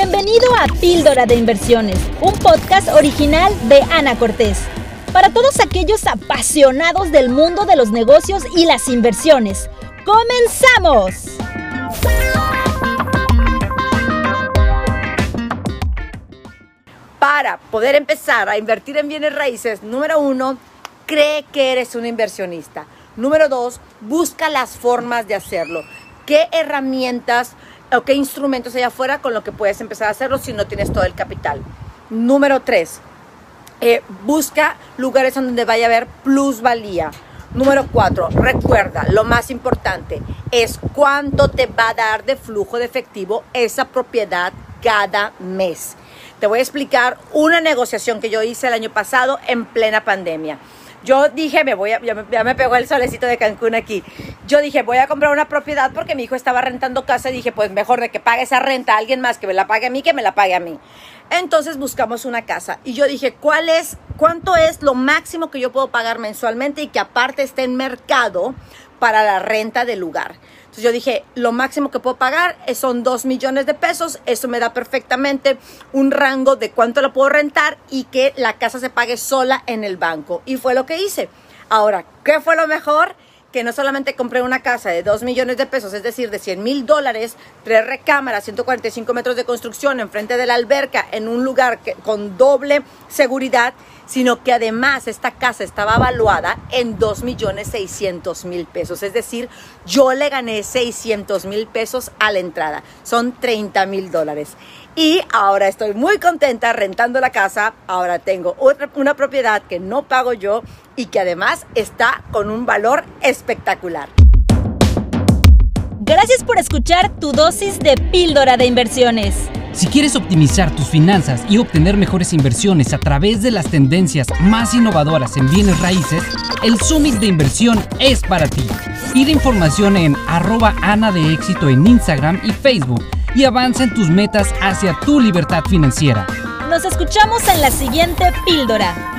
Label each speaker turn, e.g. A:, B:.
A: Bienvenido a Píldora de Inversiones, un podcast original de Ana Cortés. Para todos aquellos apasionados del mundo de los negocios y las inversiones. ¡Comenzamos!
B: Para poder empezar a invertir en bienes raíces, número uno, cree que eres un inversionista. Número dos, busca las formas de hacerlo. ¿Qué herramientas o qué instrumentos hay afuera con lo que puedes empezar a hacerlo si no tienes todo el capital? Número tres, eh, busca lugares donde vaya a haber plusvalía. Número cuatro, recuerda, lo más importante es cuánto te va a dar de flujo de efectivo esa propiedad cada mes. Te voy a explicar una negociación que yo hice el año pasado en plena pandemia. Yo dije, me voy a, ya, me, pegó el solecito de Cancún aquí. Yo dije, voy a comprar una propiedad porque mi hijo estaba rentando casa y dije, pues mejor de que pague esa renta a alguien más que me la pague a mí, que me la pague a mí. Entonces buscamos una casa y yo dije, ¿cuál es, cuánto es lo máximo que yo puedo pagar mensualmente y que aparte esté en mercado para la renta del lugar? Entonces yo dije, lo máximo que puedo pagar son 2 millones de pesos, eso me da perfectamente un rango de cuánto lo puedo rentar y que la casa se pague sola en el banco. Y fue lo que hice. Ahora, ¿qué fue lo mejor? Que no solamente compré una casa de 2 millones de pesos, es decir, de 100 mil dólares, tres recámaras, 145 metros de construcción enfrente de la alberca, en un lugar con doble seguridad, sino que además esta casa estaba evaluada en 2 millones 600 mil pesos. Es decir, yo le gané 600 mil pesos a la entrada. Son 30 mil dólares. Y ahora estoy muy contenta rentando la casa. Ahora tengo otra, una propiedad que no pago yo y que además está con un valor espectacular.
A: Gracias por escuchar tu dosis de píldora de inversiones.
C: Si quieres optimizar tus finanzas y obtener mejores inversiones a través de las tendencias más innovadoras en bienes raíces, el Summit de Inversión es para ti. Pide información en arroba Ana de Éxito en Instagram y Facebook y avanza en tus metas hacia tu libertad financiera.
A: Nos escuchamos en la siguiente píldora.